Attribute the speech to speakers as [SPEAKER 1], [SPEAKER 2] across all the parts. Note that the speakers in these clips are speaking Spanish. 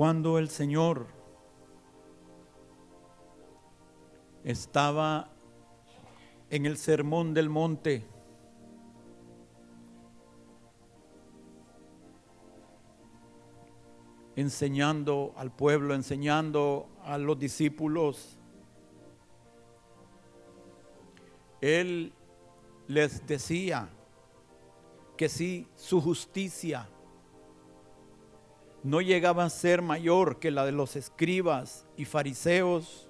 [SPEAKER 1] Cuando el Señor estaba en el sermón del monte, enseñando al pueblo, enseñando a los discípulos, Él les decía que si su justicia no llegaba a ser mayor que la de los escribas y fariseos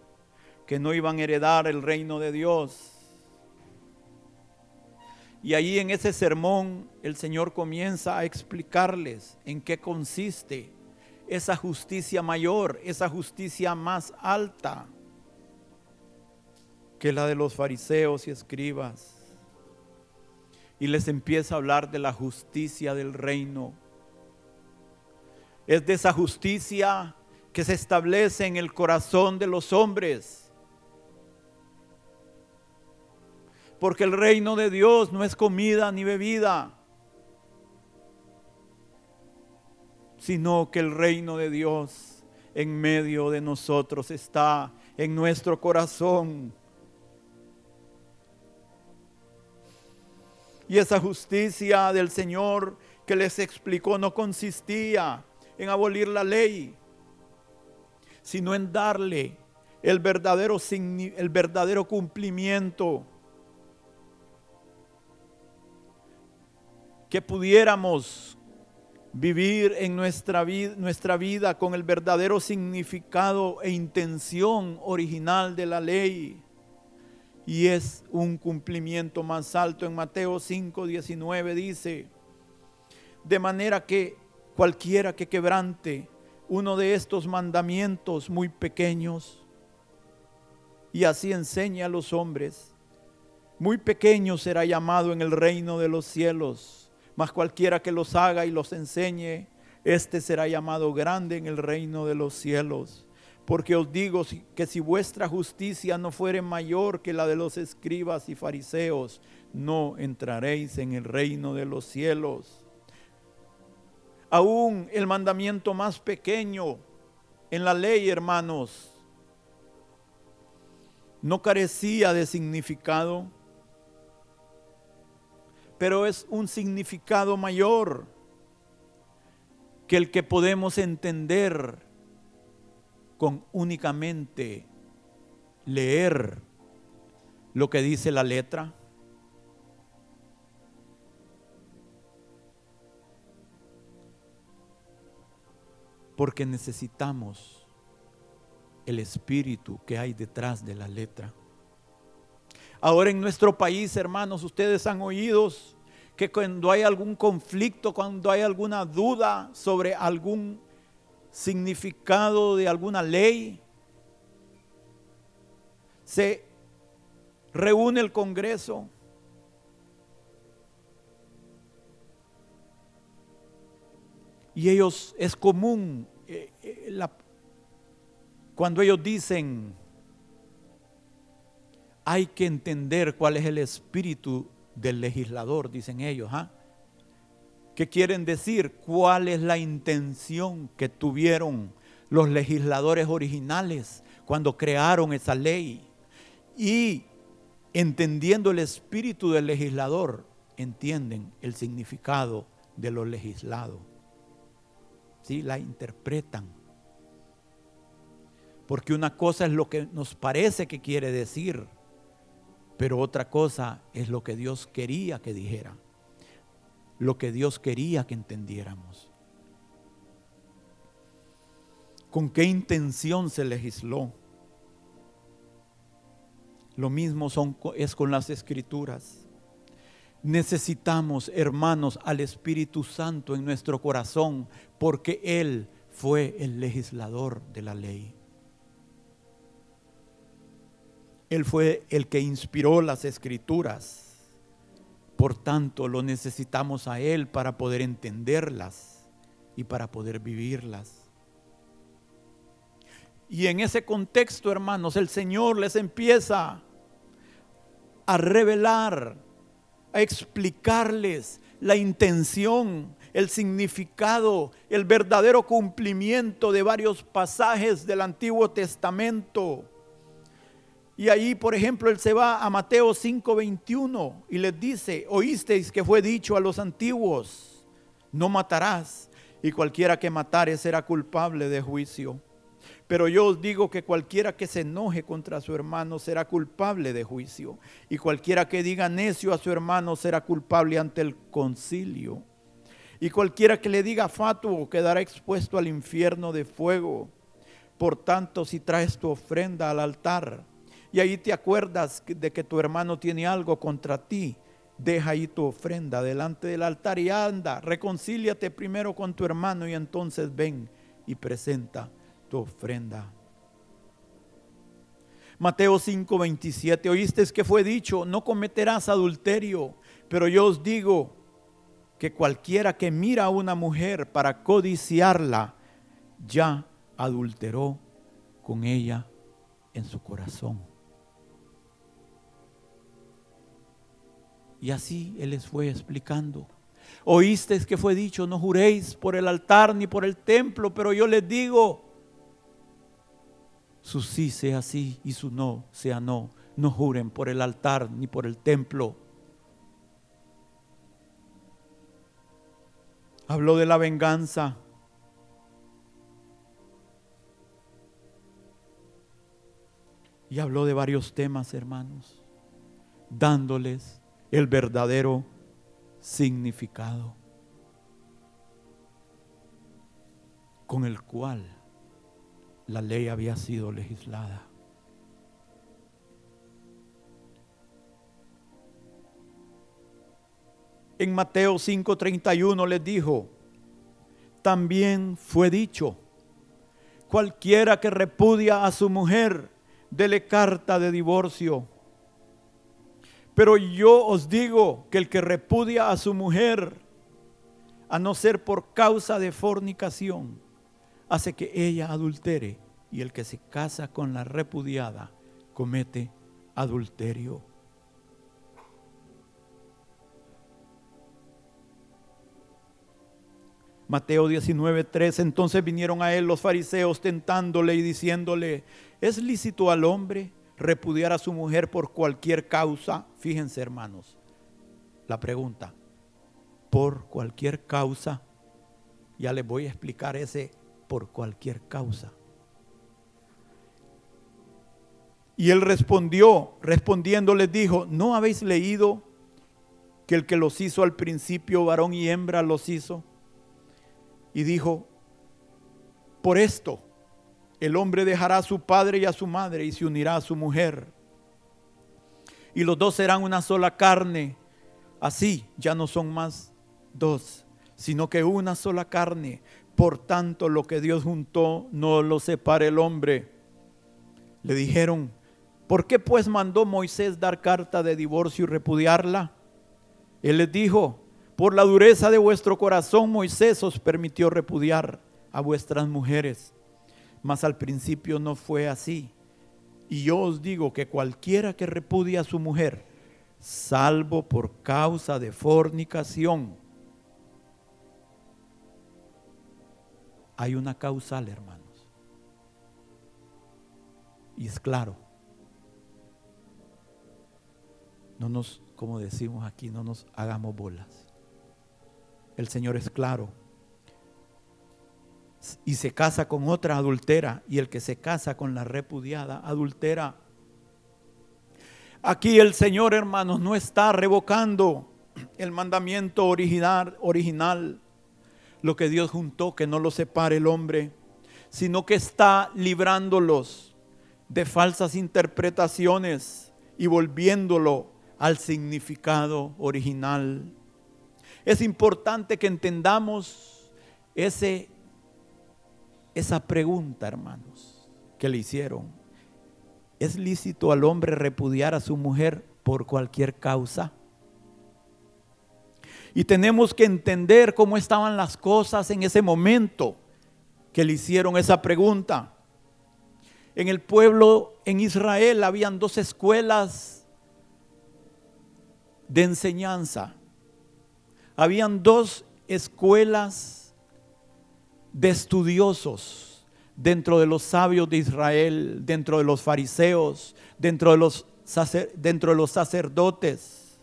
[SPEAKER 1] que no iban a heredar el reino de Dios. Y ahí en ese sermón el Señor comienza a explicarles en qué consiste esa justicia mayor, esa justicia más alta que la de los fariseos y escribas. Y les empieza a hablar de la justicia del reino es de esa justicia que se establece en el corazón de los hombres. Porque el reino de Dios no es comida ni bebida, sino que el reino de Dios en medio de nosotros está en nuestro corazón. Y esa justicia del Señor que les explicó no consistía en abolir la ley, sino en darle el verdadero, el verdadero cumplimiento. Que pudiéramos vivir en nuestra, vida, nuestra vida con el verdadero significado e intención original de la ley. Y es un cumplimiento más alto. En Mateo 5, 19 dice, de manera que Cualquiera que quebrante uno de estos mandamientos muy pequeños y así enseña a los hombres, muy pequeño será llamado en el reino de los cielos, mas cualquiera que los haga y los enseñe, este será llamado grande en el reino de los cielos. Porque os digo que si vuestra justicia no fuere mayor que la de los escribas y fariseos, no entraréis en el reino de los cielos. Aún el mandamiento más pequeño en la ley, hermanos, no carecía de significado, pero es un significado mayor que el que podemos entender con únicamente leer lo que dice la letra. Porque necesitamos el espíritu que hay detrás de la letra. Ahora en nuestro país, hermanos, ustedes han oído que cuando hay algún conflicto, cuando hay alguna duda sobre algún significado de alguna ley, se reúne el Congreso. Y ellos, es común eh, eh, cuando ellos dicen, hay que entender cuál es el espíritu del legislador, dicen ellos. ¿ah? ¿Qué quieren decir? ¿Cuál es la intención que tuvieron los legisladores originales cuando crearon esa ley? Y entendiendo el espíritu del legislador, entienden el significado de lo legislado la interpretan. Porque una cosa es lo que nos parece que quiere decir, pero otra cosa es lo que Dios quería que dijera, lo que Dios quería que entendiéramos. ¿Con qué intención se legisló? Lo mismo son, es con las escrituras. Necesitamos, hermanos, al Espíritu Santo en nuestro corazón, porque Él fue el legislador de la ley. Él fue el que inspiró las escrituras. Por tanto, lo necesitamos a Él para poder entenderlas y para poder vivirlas. Y en ese contexto, hermanos, el Señor les empieza a revelar a explicarles la intención el significado, el verdadero cumplimiento de varios pasajes del Antiguo Testamento. Y ahí, por ejemplo, él se va a Mateo 5:21 y les dice, oísteis que fue dicho a los antiguos, no matarás, y cualquiera que matare será culpable de juicio. Pero yo os digo que cualquiera que se enoje contra su hermano será culpable de juicio, y cualquiera que diga necio a su hermano será culpable ante el concilio. Y cualquiera que le diga fatuo quedará expuesto al infierno de fuego. Por tanto, si traes tu ofrenda al altar, y ahí te acuerdas de que tu hermano tiene algo contra ti, deja ahí tu ofrenda delante del altar y anda, reconcíliate primero con tu hermano y entonces ven y presenta tu ofrenda. Mateo 5:27, oíste que fue dicho, no cometerás adulterio, pero yo os digo que cualquiera que mira a una mujer para codiciarla, ya adulteró con ella en su corazón. Y así Él les fue explicando. Oísteis que fue dicho, no juréis por el altar ni por el templo, pero yo les digo, su sí sea sí y su no sea no. No juren por el altar ni por el templo. Habló de la venganza. Y habló de varios temas, hermanos, dándoles el verdadero significado con el cual la ley había sido legislada. En Mateo 5:31 les dijo, también fue dicho, cualquiera que repudia a su mujer, dele carta de divorcio pero yo os digo que el que repudia a su mujer, a no ser por causa de fornicación, hace que ella adultere. Y el que se casa con la repudiada comete adulterio. Mateo 19:3 Entonces vinieron a él los fariseos tentándole y diciéndole, ¿es lícito al hombre repudiar a su mujer por cualquier causa, fíjense hermanos, la pregunta, por cualquier causa, ya les voy a explicar ese por cualquier causa. Y él respondió, respondiendo les dijo, ¿no habéis leído que el que los hizo al principio, varón y hembra, los hizo? Y dijo, por esto el hombre dejará a su padre y a su madre y se unirá a su mujer. Y los dos serán una sola carne. Así ya no son más dos, sino que una sola carne. Por tanto, lo que Dios juntó no lo separe el hombre. Le dijeron, ¿por qué pues mandó Moisés dar carta de divorcio y repudiarla? Él les dijo, por la dureza de vuestro corazón Moisés os permitió repudiar a vuestras mujeres mas al principio no fue así. Y yo os digo que cualquiera que repudia a su mujer, salvo por causa de fornicación, hay una causal, hermanos. Y es claro. No nos, como decimos aquí, no nos hagamos bolas. El Señor es claro y se casa con otra adultera y el que se casa con la repudiada adultera. Aquí el Señor, hermanos, no está revocando el mandamiento original, original, lo que Dios juntó, que no lo separe el hombre, sino que está librándolos de falsas interpretaciones y volviéndolo al significado original. Es importante que entendamos ese esa pregunta, hermanos, que le hicieron. ¿Es lícito al hombre repudiar a su mujer por cualquier causa? Y tenemos que entender cómo estaban las cosas en ese momento que le hicieron esa pregunta. En el pueblo, en Israel, habían dos escuelas de enseñanza. Habían dos escuelas de estudiosos dentro de los sabios de Israel, dentro de los fariseos, dentro de los, dentro de los sacerdotes.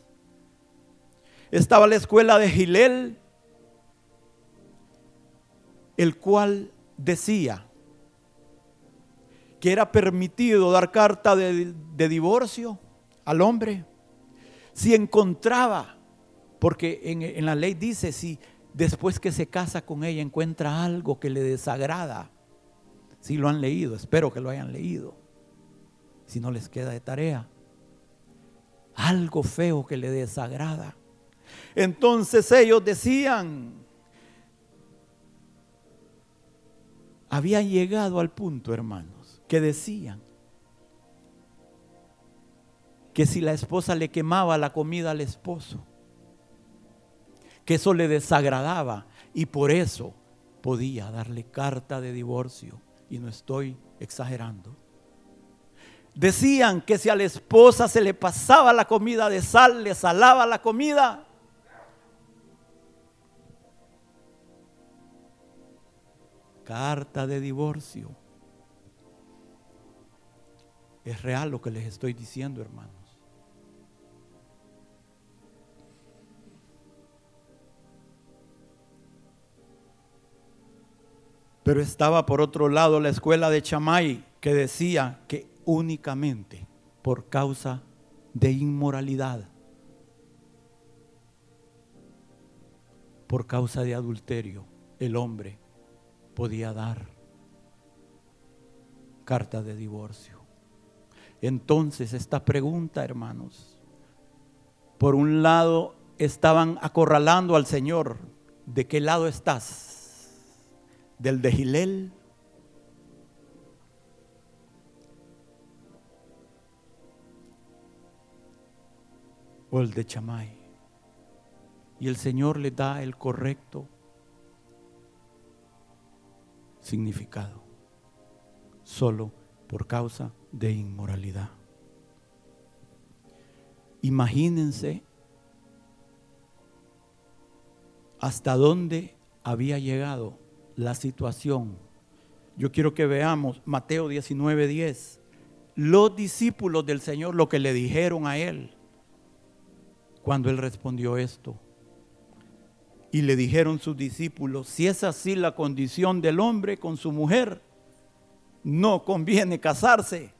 [SPEAKER 1] Estaba la escuela de Gilel, el cual decía que era permitido dar carta de, divorcio al hombre si encontraba, porque en, la ley dice, si después que se casa con ella encuentra algo que le desagrada, si lo han leído, espero que lo hayan leído, si no les queda de tarea, algo feo que le desagrada. Entonces ellos decían, habían llegado al punto, hermanos, que decían que si la esposa le quemaba la comida al esposo, que eso le desagradaba y por eso podía darle carta de divorcio. Y no estoy exagerando. Decían que si a la esposa se le pasaba la comida de sal, le salaba la comida, carta de divorcio. Es real lo que les estoy diciendo, hermanos. Pero estaba por otro lado la escuela de Chamay que decía que únicamente por causa de inmoralidad, por causa de adulterio, el hombre podía dar carta de divorcio. Entonces, esta pregunta, hermanos, por un lado estaban acorralando al Señor, ¿de qué lado estás? ¿Del de Gilel? ¿O el de Chamay? Y el Señor le da el correcto significado, solo por causa de inmoralidad. Imagínense hasta dónde había llegado la situación. Yo quiero que veamos Mateo 19:10. Los discípulos del Señor lo que le dijeron a él cuando él respondió esto. Y le dijeron sus discípulos, si es así la condición del hombre con su mujer, no conviene casarse.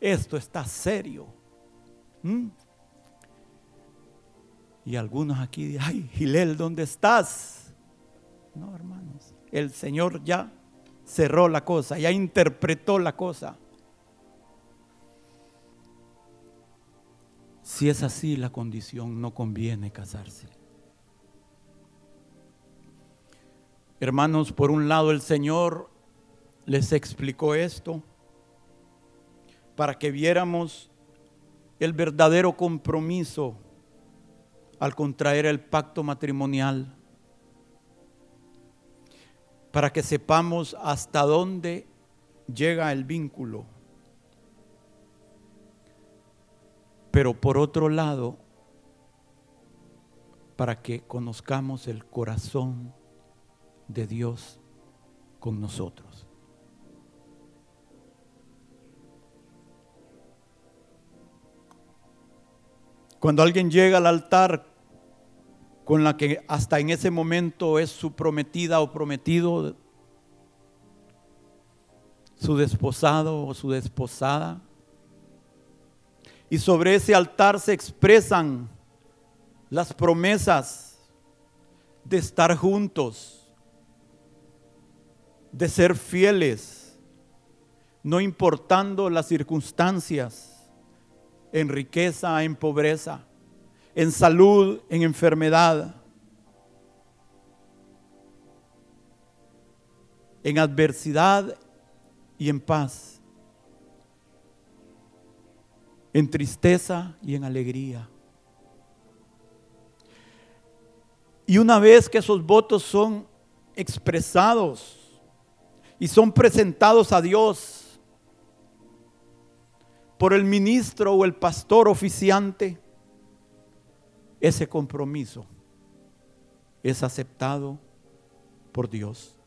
[SPEAKER 1] Esto está serio. ¿Mm? Y algunos aquí ay, Gilel, ¿dónde estás? No, hermanos, el Señor ya cerró la cosa, ya interpretó la cosa. Si es así la condición, no conviene casarse. Hermanos, por un lado el Señor les explicó esto para que viéramos el verdadero compromiso al contraer el pacto matrimonial, para que sepamos hasta dónde llega el vínculo. Pero por otro lado, para que conozcamos el corazón de Dios con nosotros. Cuando alguien llega al altar con la que hasta en ese momento es su prometida o prometido, su desposado o su desposada, y sobre ese altar se expresan las promesas de estar juntos, de ser fieles, no importando las circunstancias, en riqueza, en pobreza, en salud, en enfermedad, en adversidad y en paz, en tristeza y en alegría. Y una vez que esos votos son expresados, y son presentados a Dios por el ministro o el pastor oficiante, ese compromiso es aceptado por Dios.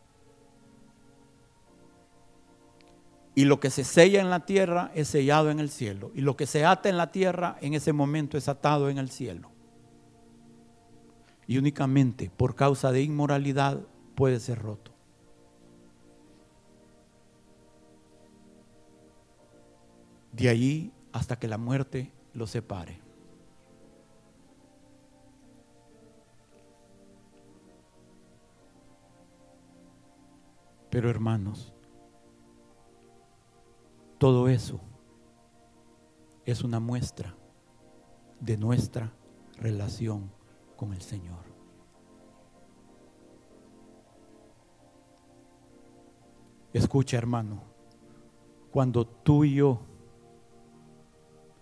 [SPEAKER 1] Y lo que se sella en la tierra es sellado en el cielo. Y lo que se ata en la tierra en ese momento es atado en el cielo. Y únicamente por causa de inmoralidad puede ser roto. De allí hasta que la muerte lo separe. Pero hermanos, todo eso es una muestra de nuestra relación con el Señor. Escucha hermano, cuando tú y yo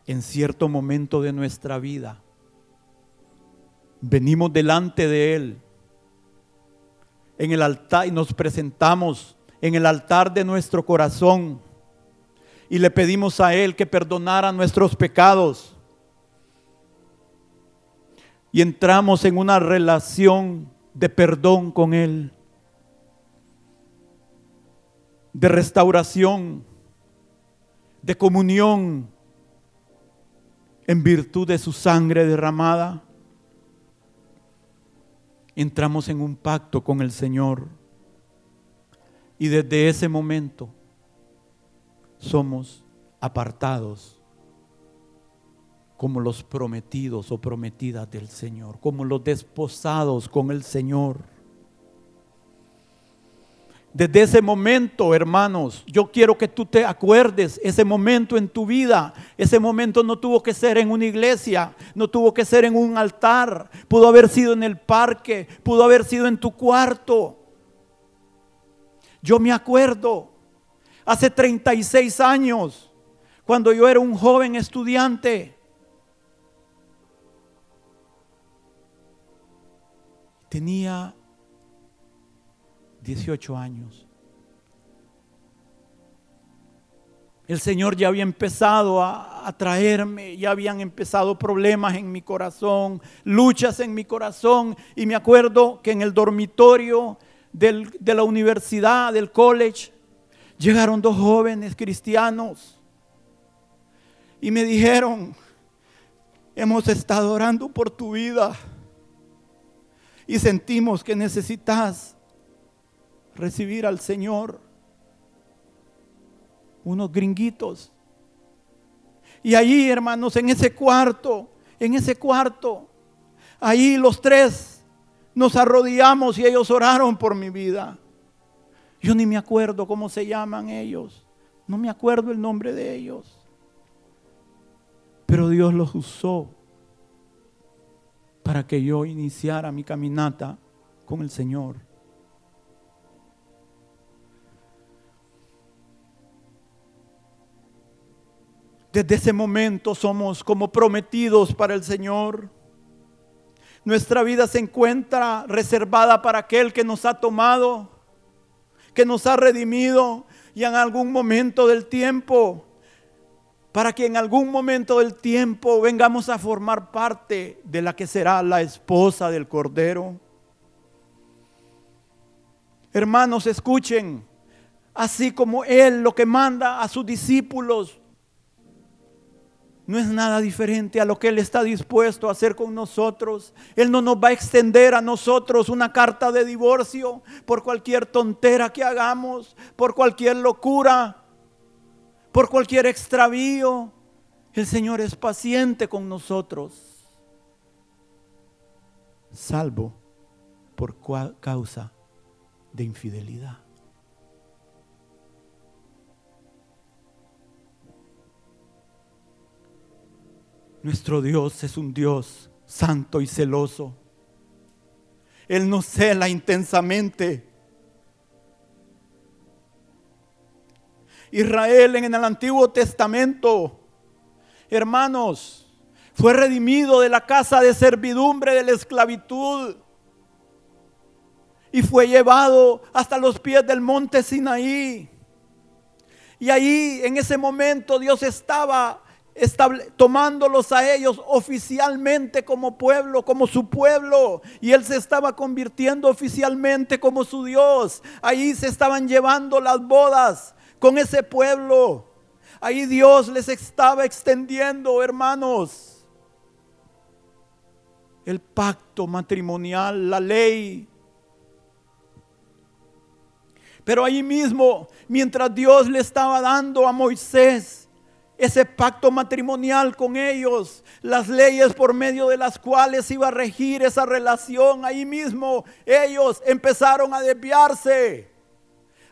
[SPEAKER 1] en cierto momento de nuestra vida venimos delante de Él en el altar y nos presentamos en el altar de nuestro corazón y le pedimos a Él que perdonara nuestros pecados. Y entramos en una relación de perdón con Él, de restauración, de comunión en virtud de su sangre derramada entramos en un pacto con el Señor. Y desde ese momento somos apartados como los prometidos o prometidas del Señor, como los desposados con el Señor. Desde ese momento, hermanos, yo quiero que tú te acuerdes ese momento en tu vida. Ese momento no tuvo que ser en una iglesia, no tuvo que ser en un altar, pudo haber sido en el parque, pudo haber sido en tu cuarto. Yo me acuerdo, hace 36 años, cuando yo era un joven estudiante, tenía 18 años. El Señor ya había empezado a, traerme, ya habían empezado problemas en mi corazón, luchas en mi corazón. Y me acuerdo que en el dormitorio de la universidad, del college, llegaron dos jóvenes cristianos y me dijeron, hemos estado orando por tu vida y sentimos que necesitas recibir al Señor. Unos gringuitos. Y allí, hermanos, en ese cuarto, en ese cuarto, ahí los tres nos arrodillamos y ellos oraron por mi vida. Yo ni me acuerdo cómo se llaman ellos. No me acuerdo el nombre de ellos. Pero Dios los usó para que yo iniciara mi caminata con el Señor. Desde ese momento somos como prometidos para el Señor. Nuestra vida se encuentra reservada para aquel que nos ha tomado, que nos ha redimido y en algún momento del tiempo, para que en algún momento del tiempo vengamos a formar parte de la que será la esposa del Cordero. Hermanos, escuchen, así como Él lo que manda a sus discípulos no es nada diferente a lo que Él está dispuesto a hacer con nosotros. Él no nos va a extender a nosotros una carta de divorcio por cualquier tontera que hagamos, por cualquier locura, por cualquier extravío. El Señor es paciente con nosotros, salvo por causa de infidelidad. Nuestro Dios es un Dios santo y celoso. Él nos cela intensamente. Israel en el Antiguo Testamento, hermanos, fue redimido de la casa de servidumbre de la esclavitud y fue llevado hasta los pies del monte Sinaí. Y ahí en ese momento Dios estaba tomándolos a ellos oficialmente como pueblo, como su pueblo. Y él se estaba convirtiendo oficialmente como su Dios. Ahí se estaban llevando las bodas con ese pueblo. Ahí Dios les estaba extendiendo, hermanos, el pacto matrimonial, la ley. Pero ahí mismo, mientras Dios le estaba dando a Moisés ese pacto matrimonial con ellos, las leyes por medio de las cuales iba a regir esa relación, ahí mismo ellos empezaron a desviarse.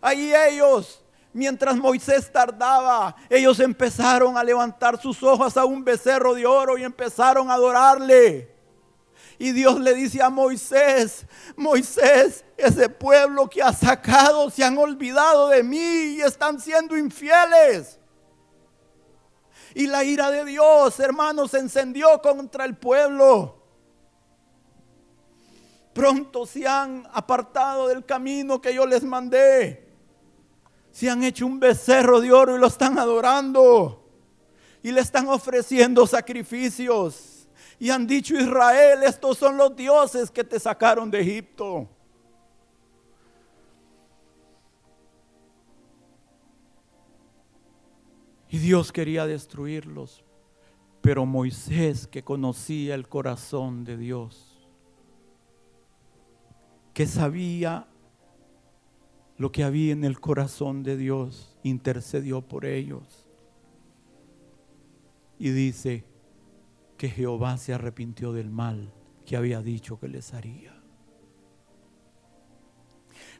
[SPEAKER 1] Ahí ellos Mientras Moisés tardaba, ellos empezaron a levantar sus ojos a un becerro de oro y empezaron a adorarle. Y Dios le dice a Moisés, Moisés, ese pueblo que ha sacado se han olvidado de mí y están siendo infieles. Y la ira de Dios, hermanos, se encendió contra el pueblo. Pronto se han apartado del camino que yo les mandé. Se han hecho un becerro de oro y lo están adorando. Y le están ofreciendo sacrificios. Y han dicho, Israel, estos son los dioses que te sacaron de Egipto. Y Dios quería destruirlos. Pero Moisés, que conocía el corazón de Dios, que sabía lo que había en el corazón de Dios, intercedió por ellos. Y dice que Jehová se arrepintió del mal que había dicho que les haría.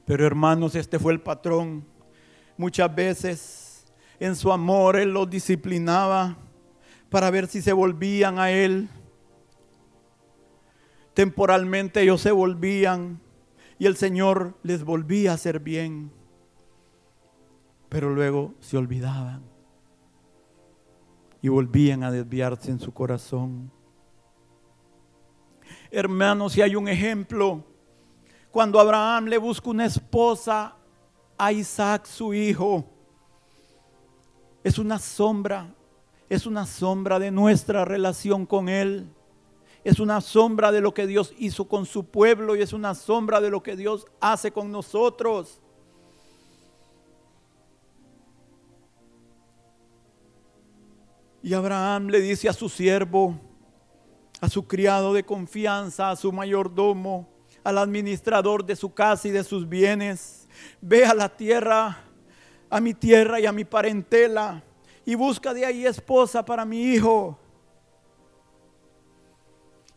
[SPEAKER 1] Pero hermanos, este fue el patrón. Muchas veces en su amor Él los disciplinaba para ver si se volvían a Él. Temporalmente ellos se volvían, y el Señor les volvía a hacer bien, pero luego se olvidaban y volvían a desviarse en su corazón. Hermanos, si hay un ejemplo, cuando Abraham le busca una esposa a Isaac, su hijo, es una sombra, es una sombra de nuestra relación con él es una sombra de lo que Dios hizo con su pueblo y es una sombra de lo que Dios hace con nosotros. Y Abraham le dice a su siervo, a su criado de confianza, a su mayordomo, al administrador de su casa y de sus bienes, ve a la tierra, a mi tierra y a mi parentela, y busca de ahí esposa para mi hijo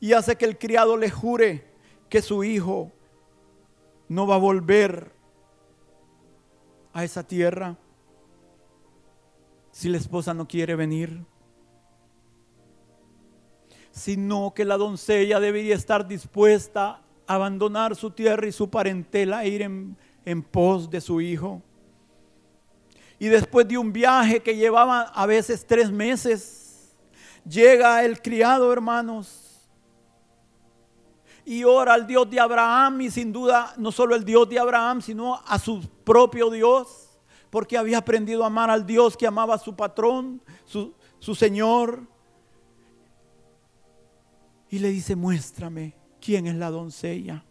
[SPEAKER 1] y hace que el criado le jure que su hijo no va a volver a esa tierra si la esposa no quiere venir, sino que la doncella debería estar dispuesta a abandonar su tierra y su parentela e ir en, en pos de su hijo. Y después de un viaje que llevaba a veces tres meses, llega el criado, hermanos, y ora al Dios de Abraham y sin duda no solo el Dios de Abraham, sino a su propio Dios, porque había aprendido a amar al Dios que amaba a su patrón, su, su Señor. Y le dice, muéstrame quién es la doncella.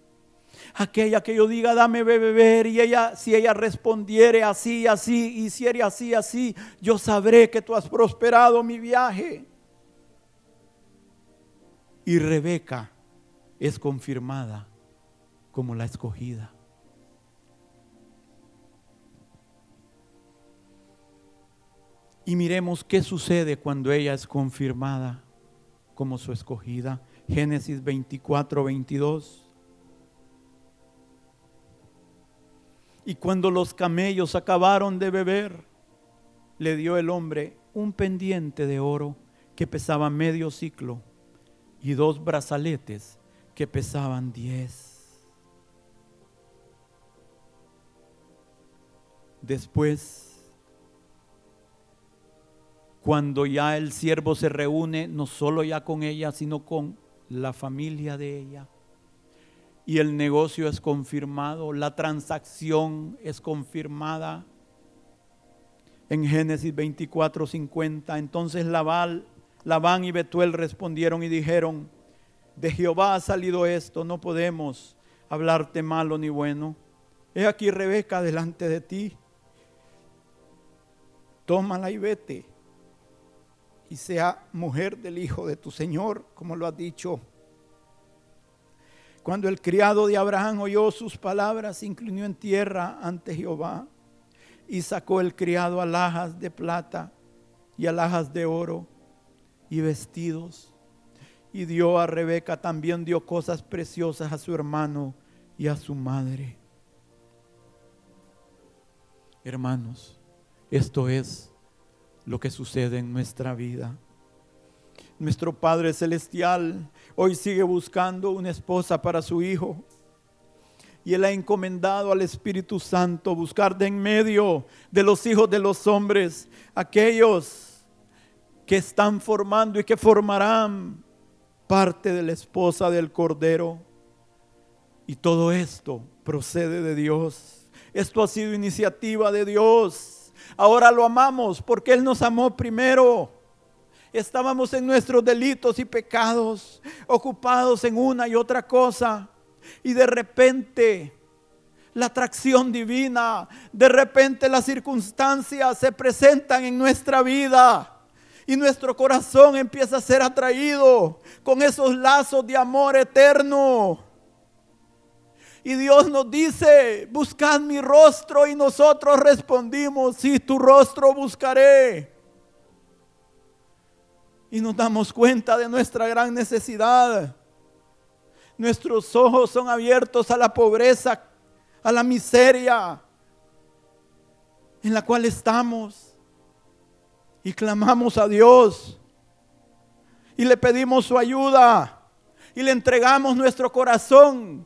[SPEAKER 1] Aquella que yo diga, dame beber, y ella, si ella respondiere así, así, hiciere así, así, yo sabré que tú has prosperado mi viaje. Y Rebeca es confirmada como la escogida. Y miremos qué sucede cuando ella es confirmada como su escogida. Génesis 24, 22. Y cuando los camellos acabaron de beber, le dio el hombre un pendiente de oro que pesaba medio ciclo y dos brazaletes que pesaban diez. Después, cuando ya el siervo se reúne, no solo ya con ella, sino con la familia de ella, y el negocio es confirmado, la transacción es confirmada, En Génesis 24, 50. Entonces Labal, Labán y Betuel respondieron y dijeron, de Jehová ha salido esto, no podemos hablarte malo ni bueno. He aquí Rebeca delante de ti. Tómala y vete y sea mujer del hijo de tu Señor, como lo has dicho. Cuando el criado de Abraham oyó sus palabras, se inclinó en tierra ante Jehová y sacó el criado alhajas de plata y alhajas de oro y vestidos. Y dio a Rebeca, también dio cosas preciosas a su hermano y a su madre. Hermanos, esto es lo que sucede en nuestra vida. Nuestro Padre Celestial hoy sigue buscando una esposa para su Hijo. Y Él ha encomendado al Espíritu Santo buscar de en medio de los hijos de los hombres aquellos que están formando y que formarán parte de la esposa del Cordero. Y todo esto procede de Dios. Esto ha sido iniciativa de Dios. Ahora lo amamos porque Él nos amó primero. Estábamos en nuestros delitos y pecados, ocupados en una y otra cosa. Y de repente la atracción divina, de repente las circunstancias se presentan en nuestra vida. Y nuestro corazón empieza a ser atraído con esos lazos de amor eterno. Y Dios nos dice, buscad mi rostro y nosotros respondimos, sí, tu rostro buscaré. Y nos damos cuenta de nuestra gran necesidad. Nuestros ojos son abiertos a la pobreza, a la miseria en la cual estamos. Y clamamos a Dios. Y le pedimos su ayuda. Y le entregamos nuestro corazón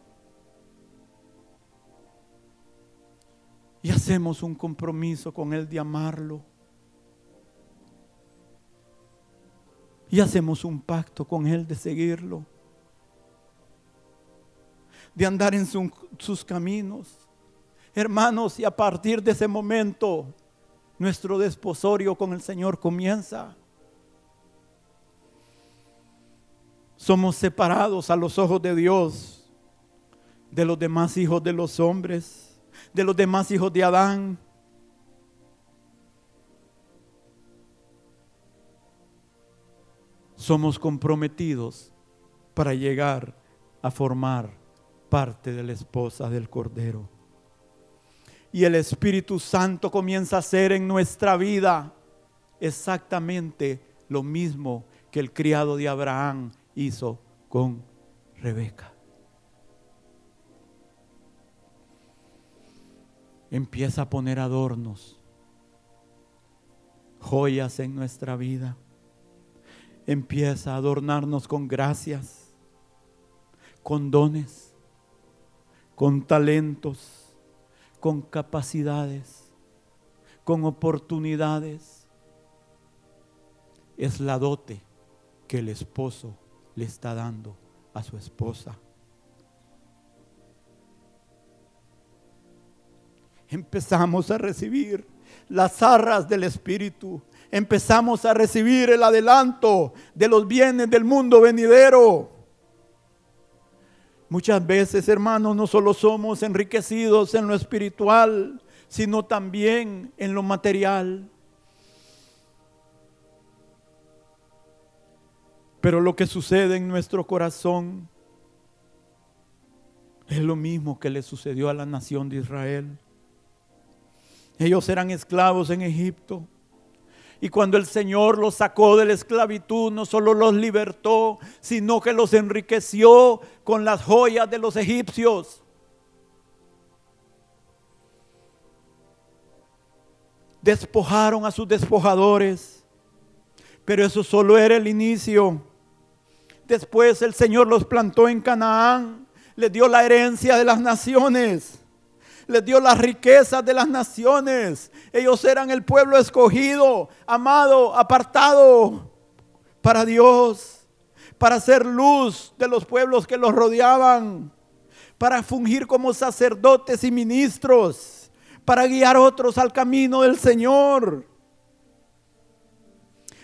[SPEAKER 1] y hacemos un compromiso con Él de amarlo. Y hacemos un pacto con Él de seguirlo, de andar en sus caminos. Hermanos, y a partir de ese momento, nuestro desposorio con el Señor comienza. Somos separados a los ojos de Dios de los demás hijos de los hombres de los demás hijos de Adán. Somos comprometidos para llegar a formar parte de la esposa del Cordero. Y el Espíritu Santo comienza a hacer en nuestra vida exactamente lo mismo que el criado de Abraham hizo con Rebeca. empieza a poner adornos, joyas en nuestra vida. Empieza a adornarnos con gracias, con dones, con talentos, con capacidades, con oportunidades. Es la dote que el esposo le está dando a su esposa. empezamos a recibir las arras del Espíritu. Empezamos a recibir el adelanto de los bienes del mundo venidero. Muchas veces, hermanos, no solo somos enriquecidos en lo espiritual, sino también en lo material. Pero lo que sucede en nuestro corazón es lo mismo que le sucedió a la nación de Israel. Ellos eran esclavos en Egipto. Y cuando el Señor los sacó de la esclavitud, no solo los libertó, sino que los enriqueció con las joyas de los egipcios. Despojaron a sus despojadores, pero eso solo era el inicio. Después el Señor los plantó en Canaán, les dio la herencia de las naciones les dio las riquezas de las naciones. Ellos eran el pueblo escogido, amado, apartado para Dios, para ser luz de los pueblos que los rodeaban, para fungir como sacerdotes y ministros, para guiar otros al camino del Señor.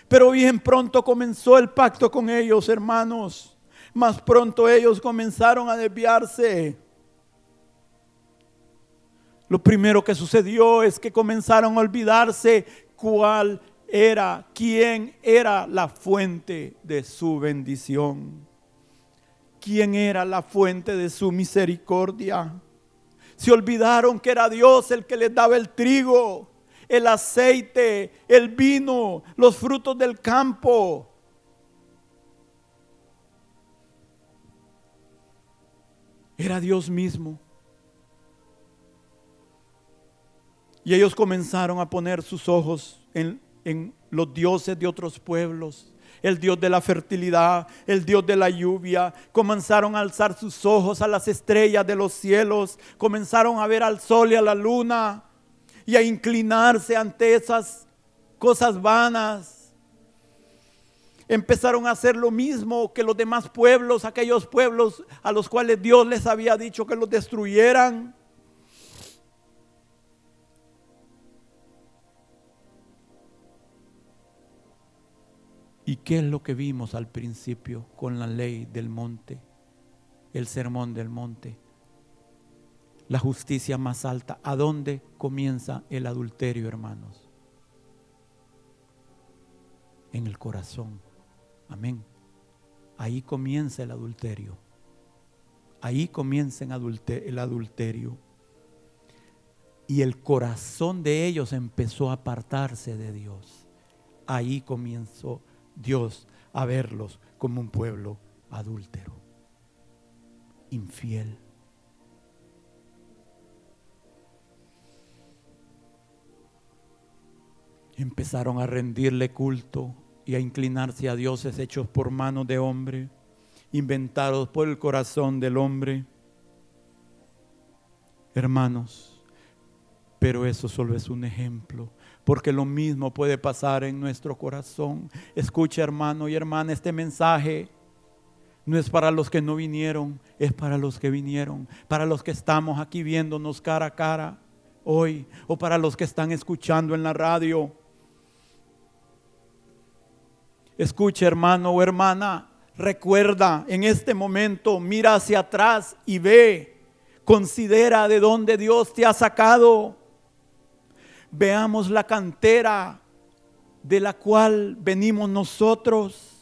[SPEAKER 1] Pero bien pronto comenzó el pacto con ellos, hermanos. Más pronto ellos comenzaron a desviarse. Lo primero que sucedió es que comenzaron a olvidarse cuál era, quién era la fuente de su bendición. Quién era la fuente de su misericordia. Se olvidaron que era Dios el que les daba el trigo, el aceite, el vino, los frutos del campo. Era Dios mismo. Y ellos comenzaron a poner sus ojos en, en los dioses de otros pueblos el Dios de la fertilidad, el Dios de la lluvia. Comenzaron a alzar sus ojos a las estrellas de los cielos, comenzaron a ver al sol y a la luna y a inclinarse ante esas cosas vanas. Empezaron a hacer lo mismo que los demás pueblos, aquellos pueblos a los cuales Dios les había dicho que los destruyeran. ¿Y qué es lo que vimos al principio con la ley del monte, el sermón del monte? La justicia más alta. ¿A dónde comienza el adulterio, hermanos? En el corazón. Amén. Ahí comienza el adulterio. Ahí comienza el adulterio. Y el corazón de ellos empezó a apartarse de Dios. Ahí comenzó Dios a verlos como un pueblo adúltero, infiel. Empezaron a rendirle culto y a inclinarse a dioses hechos por manos de hombre, inventados por el corazón del hombre. Hermanos, pero eso solo es un ejemplo porque lo mismo puede pasar en nuestro corazón. Escucha hermano y hermana, este mensaje no es para los que no vinieron, es para los que vinieron, para los que estamos aquí viéndonos cara a cara hoy, o para los que están escuchando en la radio. Escucha hermano o hermana, recuerda en este momento, mira hacia atrás y ve, considera de dónde Dios te ha sacado veamos la cantera de la cual venimos nosotros,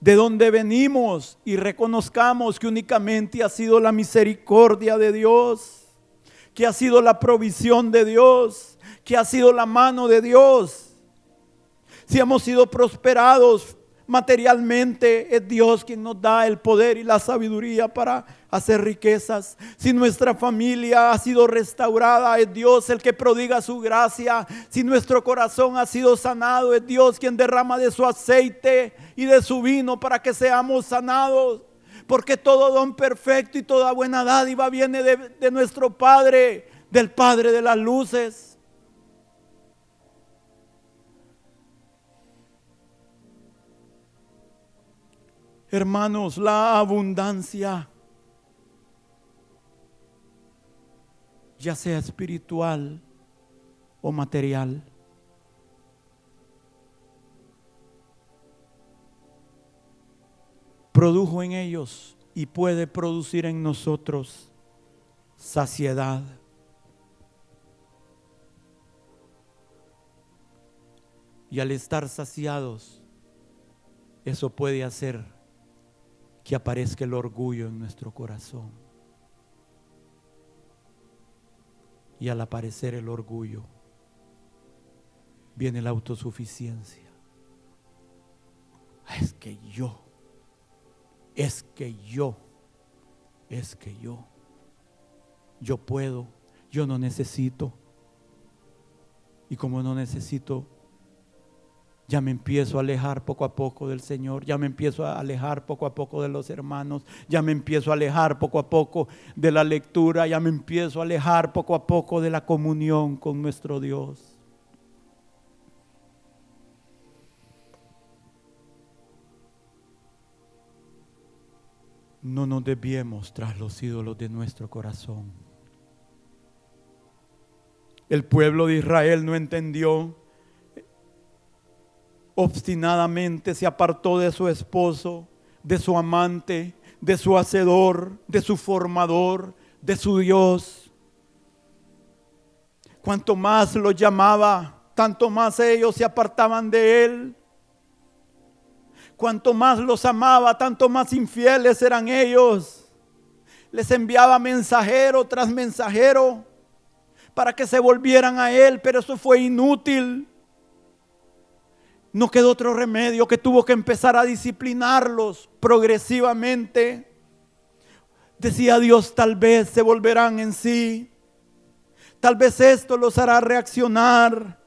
[SPEAKER 1] de donde venimos y reconozcamos que únicamente ha sido la misericordia de Dios, que ha sido la provisión de Dios, que ha sido la mano de Dios. Si hemos sido prosperados materialmente, es Dios quien nos da el poder y la sabiduría para hacer riquezas. Si nuestra familia ha sido restaurada, es Dios el que prodiga su gracia. Si nuestro corazón ha sido sanado, es Dios quien derrama de su aceite y de su vino para que seamos sanados. Porque todo don perfecto y toda buena dádiva viene de, de nuestro Padre, del Padre de las luces. Hermanos, la abundancia ya sea espiritual o material. Produjo en ellos y puede producir en nosotros saciedad. Y al estar saciados, eso puede hacer que aparezca el orgullo en nuestro corazón. Y al aparecer el orgullo, viene la autosuficiencia. Es que yo, es que yo, es que yo, yo puedo, yo no necesito. Y como no necesito, ya me empiezo a alejar poco a poco del Señor, ya me empiezo a alejar poco a poco de los hermanos, ya me empiezo a alejar poco a poco de la lectura, ya me empiezo a alejar poco a poco de la comunión con nuestro Dios. No nos desviemos tras los ídolos de nuestro corazón. El pueblo de Israel no entendió obstinadamente se apartó de su esposo, de su amante, de su hacedor, de su formador, de su Dios. Cuanto más lo llamaba, tanto más ellos se apartaban de él. Cuanto más los amaba, tanto más infieles eran ellos. Les enviaba mensajero tras mensajero para que se volvieran a él, pero eso fue inútil. No quedó otro remedio que tuvo que empezar a disciplinarlos progresivamente. Decía Dios, tal vez se volverán en sí. Tal vez esto los hará reaccionar,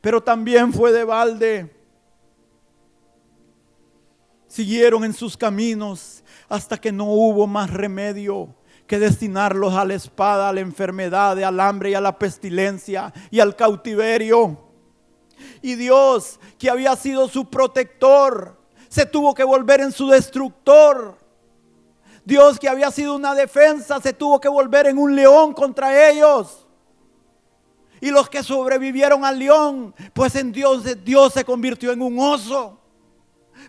[SPEAKER 1] pero también fue de balde. Siguieron en sus caminos hasta que no hubo más remedio que destinarlos a la espada, a la enfermedad, al hambre y a la pestilencia y al cautiverio. Y Dios, que había sido su protector, se tuvo que volver en su destructor. Dios, que había sido una defensa, se tuvo que volver en un león contra ellos. Y los que sobrevivieron al león, pues en Dios, Dios se convirtió en un oso.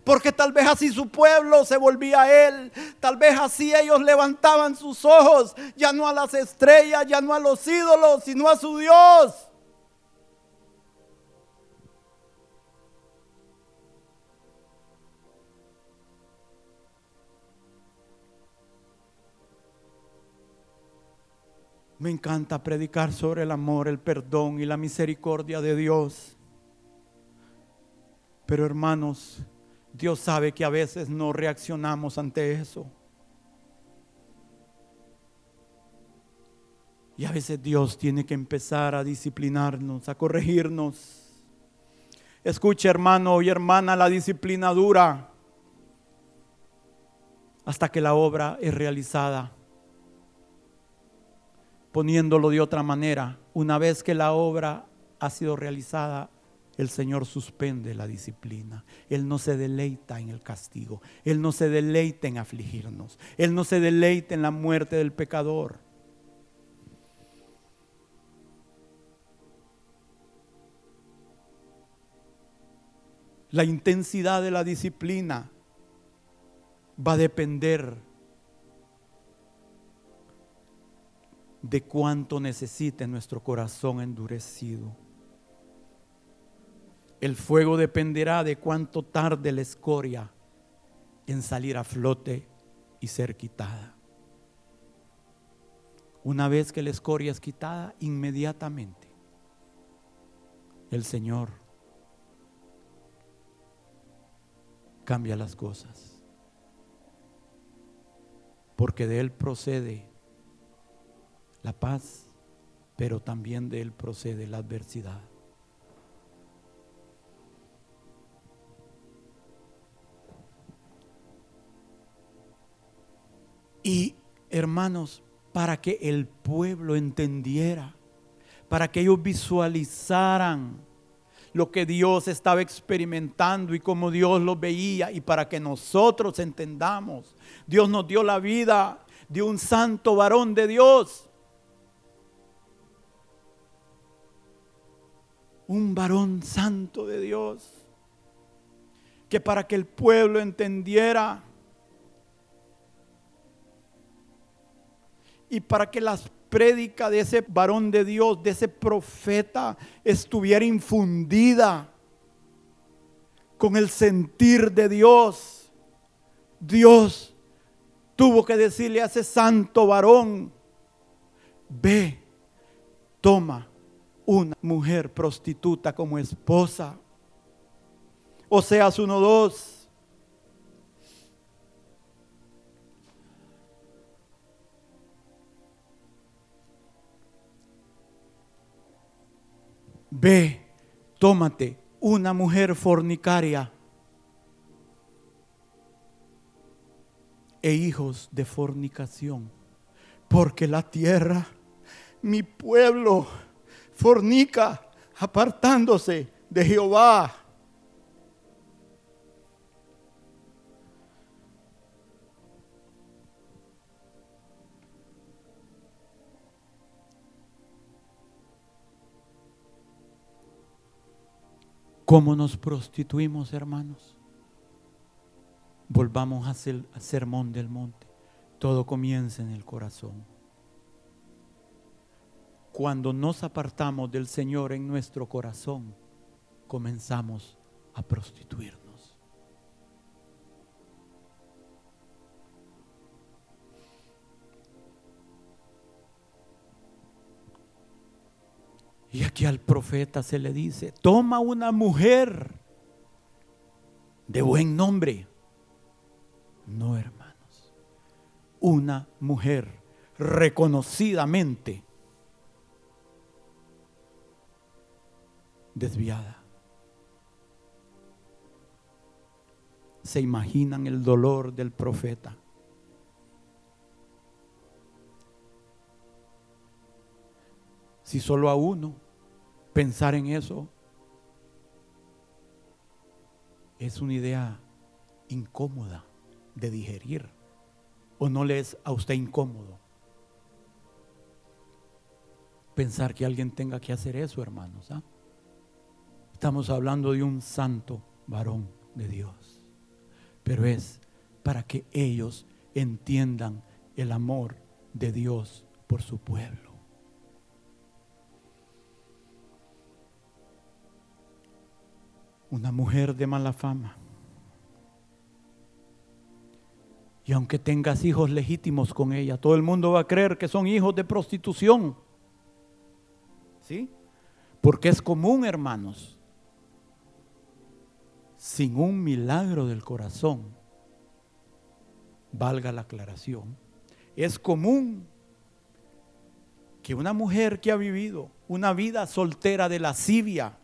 [SPEAKER 1] Porque tal vez así su pueblo se volvía a él. Tal vez así ellos levantaban sus ojos, ya no a las estrellas, ya no a los ídolos, sino a su Dios. Me encanta predicar sobre el amor, el perdón y la misericordia de Dios. Pero hermanos, Dios sabe que a veces no reaccionamos ante eso. Y a veces Dios tiene que empezar a disciplinarnos, a corregirnos. Escucha hermano y hermana, la disciplina dura hasta que la obra es realizada. Poniéndolo de otra manera, una vez que la obra ha sido realizada, el Señor suspende la disciplina. Él no se deleita en el castigo. Él no se deleita en afligirnos. Él no se deleita en la muerte del pecador. La intensidad de la disciplina va a depender de cuánto necesite nuestro corazón endurecido. El fuego dependerá de cuánto tarde la escoria en salir a flote y ser quitada. Una vez que la escoria es quitada, inmediatamente el Señor cambia las cosas. Porque de Él procede la paz, pero también de Él procede la adversidad. Y hermanos, para que el pueblo entendiera, para que ellos visualizaran lo que Dios estaba experimentando y cómo Dios lo veía y para que nosotros entendamos. Dios nos dio la vida de un santo varón de Dios. Un varón santo de Dios. Que para que el pueblo entendiera y para que las prédicas de ese varón de Dios, de ese profeta, estuviera infundida con el sentir de Dios. Dios tuvo que decirle a ese santo varón, ve, toma una mujer prostituta como esposa. O sea, uno dos. ve, tómate una mujer fornicaria e hijos de fornicación, porque la tierra, mi pueblo, fornica apartándose de Jehová. ¿Cómo nos prostituimos, hermanos? Volvamos a hacer sermón del monte. Todo comienza en el corazón. Cuando nos apartamos del Señor en nuestro corazón, comenzamos a prostituirnos. Y aquí al profeta se le dice, toma una mujer de buen nombre. No, hermanos. Una mujer reconocidamente desviada. Se imaginan el dolor del profeta. Si solo a uno pensar en eso es una idea incómoda de digerir. ¿O no le es a usted incómodo? Pensar que alguien tenga que hacer eso, hermanos. ¿ah? Estamos hablando de un santo varón de Dios. Pero es para que ellos entiendan el amor de Dios por su pueblo. una mujer de mala fama. Y aunque tengas hijos legítimos con ella, todo el mundo va a creer que son hijos de prostitución. ¿Sí? Porque es común, hermanos, sin un milagro del corazón, valga la aclaración, es común que una mujer que ha vivido una vida soltera de lascivia,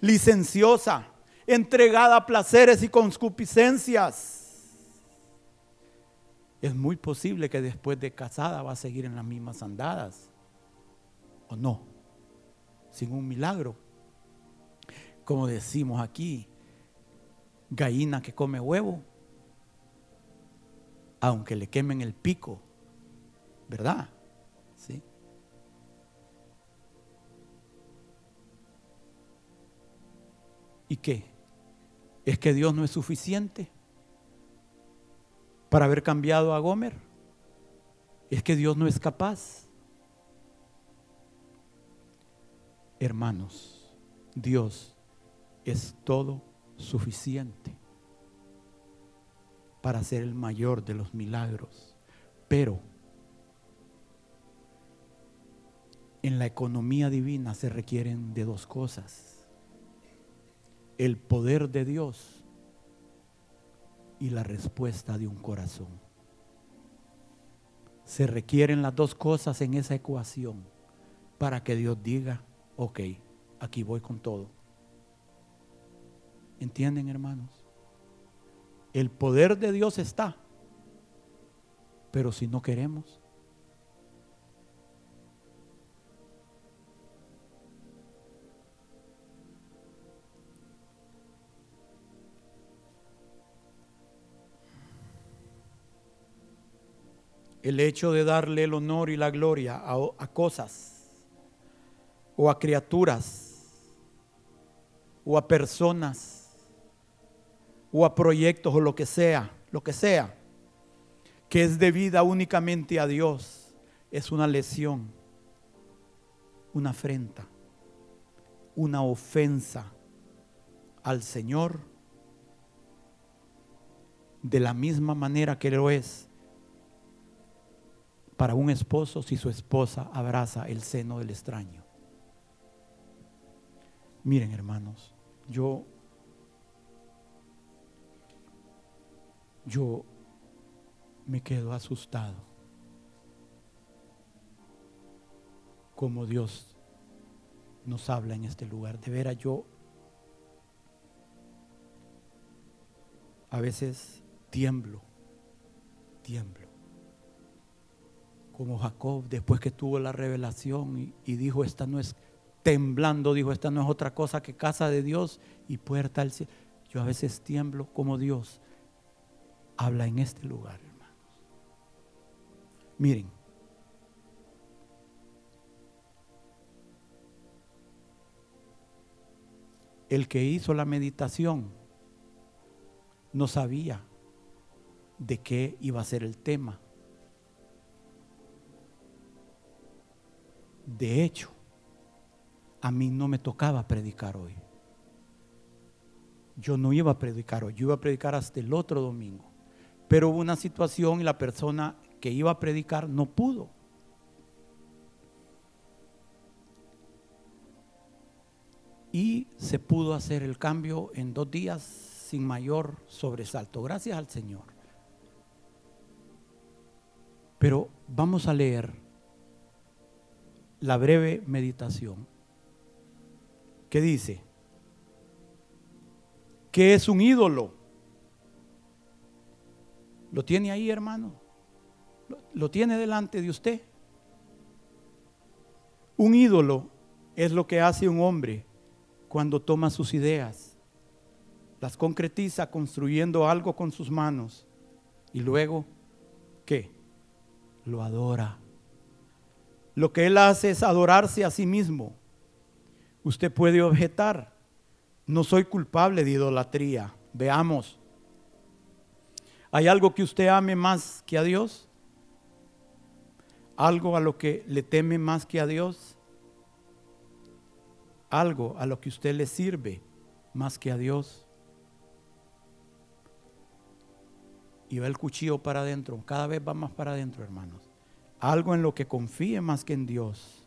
[SPEAKER 1] licenciosa, entregada a placeres y concupiscencias. Es muy posible que después de casada va a seguir en las mismas andadas. ¿O no? Sin un milagro. Como decimos aquí, gallina que come huevo, aunque le quemen el pico, ¿verdad? ¿Sí? ¿Y qué? ¿Es que Dios no es suficiente para haber cambiado a Gomer? ¿Es que Dios no es capaz? Hermanos, Dios es todo suficiente para hacer el mayor de los milagros. Pero en la economía divina se requieren de dos cosas el poder de Dios y la respuesta de un corazón. Se requieren las dos cosas en esa ecuación para que Dios diga, ok, aquí voy con todo. ¿Entienden, hermanos? El poder de Dios está, pero si no queremos, el hecho de darle el honor y la gloria a, cosas o a criaturas o a personas o a proyectos o lo que sea, lo que sea, que es debida únicamente a Dios, es una lesión, una afrenta, una ofensa al Señor de la misma manera que lo es para un esposo si su esposa abraza el seno del extraño. Miren hermanos, yo, yo me quedo asustado como Dios nos habla en este lugar. De veras yo a veces tiemblo, tiemblo como Jacob, después que tuvo la revelación y, dijo, esta no es temblando, dijo, esta no es otra cosa que casa de Dios y puerta al cielo. Yo a veces tiemblo como Dios habla en este lugar, hermanos. Miren, el que hizo la meditación no sabía de qué iba a ser el tema. De hecho, a mí no me tocaba predicar hoy. Yo no iba a predicar hoy, yo iba a predicar hasta el otro domingo. Pero hubo una situación y la persona que iba a predicar no pudo. Y se pudo hacer el cambio en dos días sin mayor sobresalto. Gracias al Señor. Pero vamos a leer la breve meditación que dice, que es un ídolo? ¿Lo tiene ahí, hermano? ¿Lo tiene delante de usted? Un ídolo es lo que hace un hombre cuando toma sus ideas, las concretiza construyendo algo con sus manos y luego, ¿qué? Lo adora. Lo que él hace es adorarse a sí mismo. Usted puede objetar, no soy culpable de idolatría. Veamos, ¿hay algo que usted ame más que a Dios? ¿Algo a lo que le teme más que a Dios? ¿Algo a lo que usted le sirve más que a Dios? Y va el cuchillo para adentro, cada vez va más para adentro, hermanos algo en lo que confíe más que en Dios.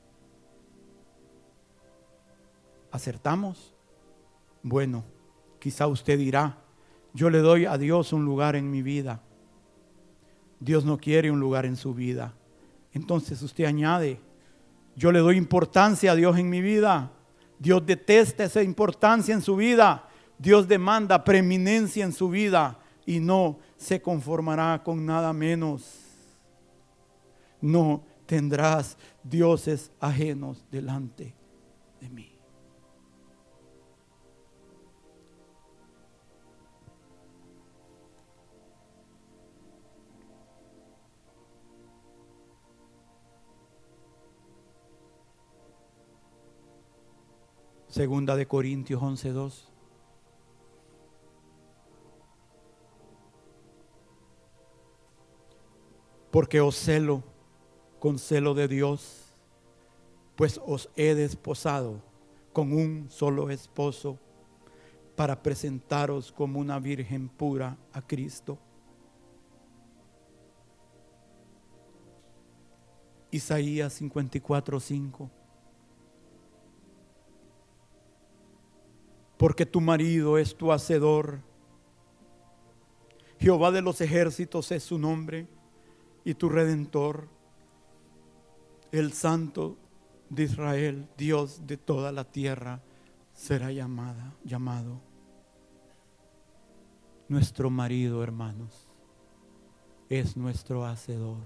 [SPEAKER 1] ¿Acertamos? Bueno, quizá usted dirá, yo le doy a Dios un lugar en mi vida. Dios no quiere un lugar en su vida. Entonces usted añade, yo le doy importancia a Dios en mi vida. Dios detesta esa importancia en su vida. Dios demanda preeminencia en su vida y no se conformará con nada menos no tendrás dioses ajenos delante de mí. Segunda de Corintios 11:2. Porque os celo con celo de Dios, pues os he desposado con un solo esposo para presentaros como una virgen pura a Cristo. Isaías 54:5 Porque tu marido es tu hacedor, Jehová de los ejércitos es su nombre, y tu redentor el Santo de Israel, Dios de toda la tierra, será llamada, llamado. Nuestro marido, hermanos, es nuestro hacedor.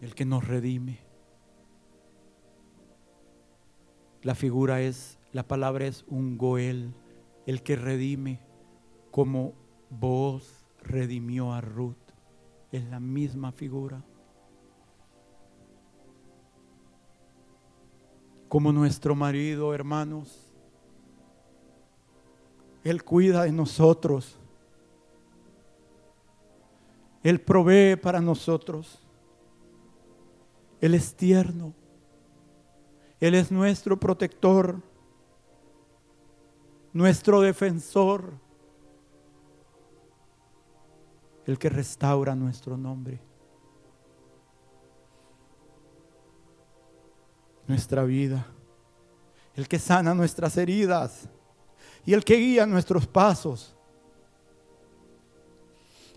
[SPEAKER 1] El que nos redime. La figura es, la palabra es un goel, el que redime, como vos redimió a Ruth es la misma figura. Como nuestro marido, hermanos, Él cuida de nosotros. Él provee para nosotros. Él es tierno. Él es nuestro protector, nuestro defensor el que restaura nuestro nombre, nuestra vida, el que sana nuestras heridas y el que guía nuestros pasos.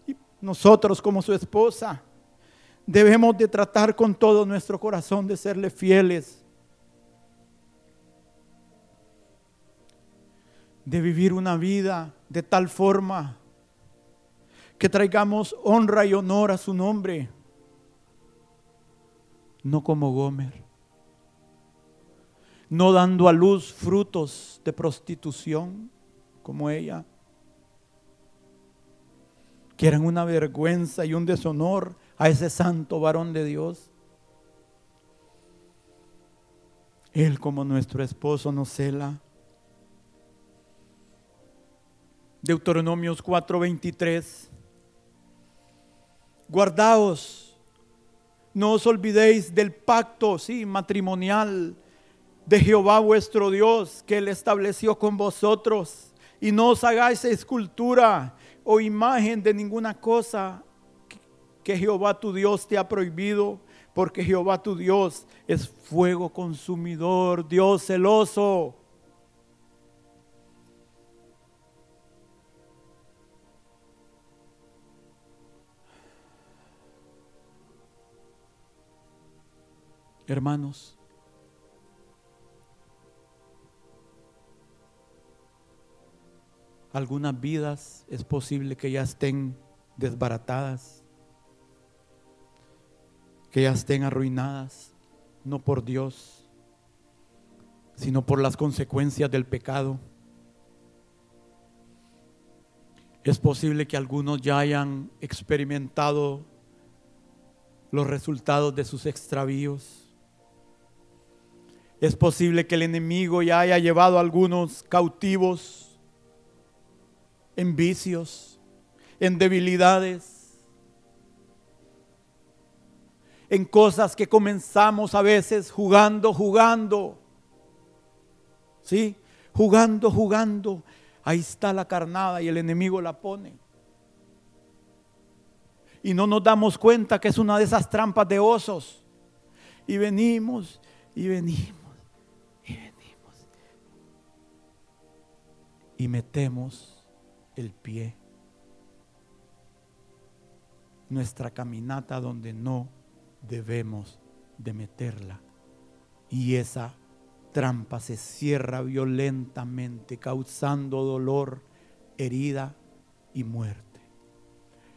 [SPEAKER 1] Y nosotros como su esposa debemos de tratar con todo nuestro corazón de serle fieles. De vivir una vida de tal forma que traigamos honra y honor a su nombre, no como Gomer, no dando a luz frutos de prostitución como ella, que eran una vergüenza y un deshonor a ese santo varón de Dios. Él como nuestro esposo nos cela. Deuteronomios 4:23. Guardaos, no os olvidéis del pacto, sí, matrimonial de Jehová vuestro Dios que él estableció con vosotros y no os hagáis escultura o imagen de ninguna cosa que Jehová tu Dios te ha prohibido, porque Jehová tu Dios es fuego consumidor, Dios celoso. Hermanos, algunas vidas es posible que ya estén desbaratadas, que ya estén arruinadas, no por Dios, sino por las consecuencias del pecado. Es posible que algunos ya hayan experimentado los resultados de sus extravíos. Es posible que el enemigo ya haya llevado a algunos cautivos en vicios, en debilidades, en cosas que comenzamos a veces jugando, jugando. ¿Sí? Jugando, jugando. Ahí está la carnada y el enemigo la pone. Y no nos damos cuenta que es una de esas trampas de osos. Y venimos y venimos y metemos el pie. Nuestra caminata donde no debemos de meterla. Y esa trampa se cierra violentamente, causando dolor, herida y muerte.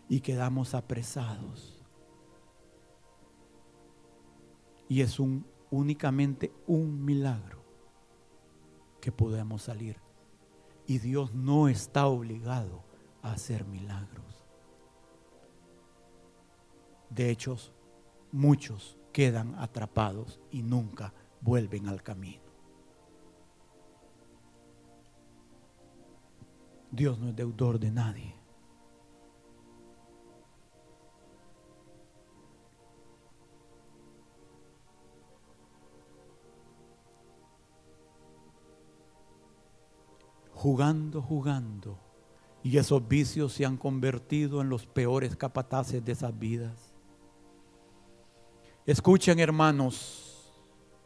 [SPEAKER 1] Y quedamos apresados. Y es un, únicamente un milagro que podemos salir y Dios no está obligado a hacer milagros. De hecho, muchos quedan atrapados y nunca vuelven al camino. Dios no es deudor de nadie. Jugando, jugando. Y esos vicios se han convertido en los peores capataces de esas vidas. Escuchen hermanos,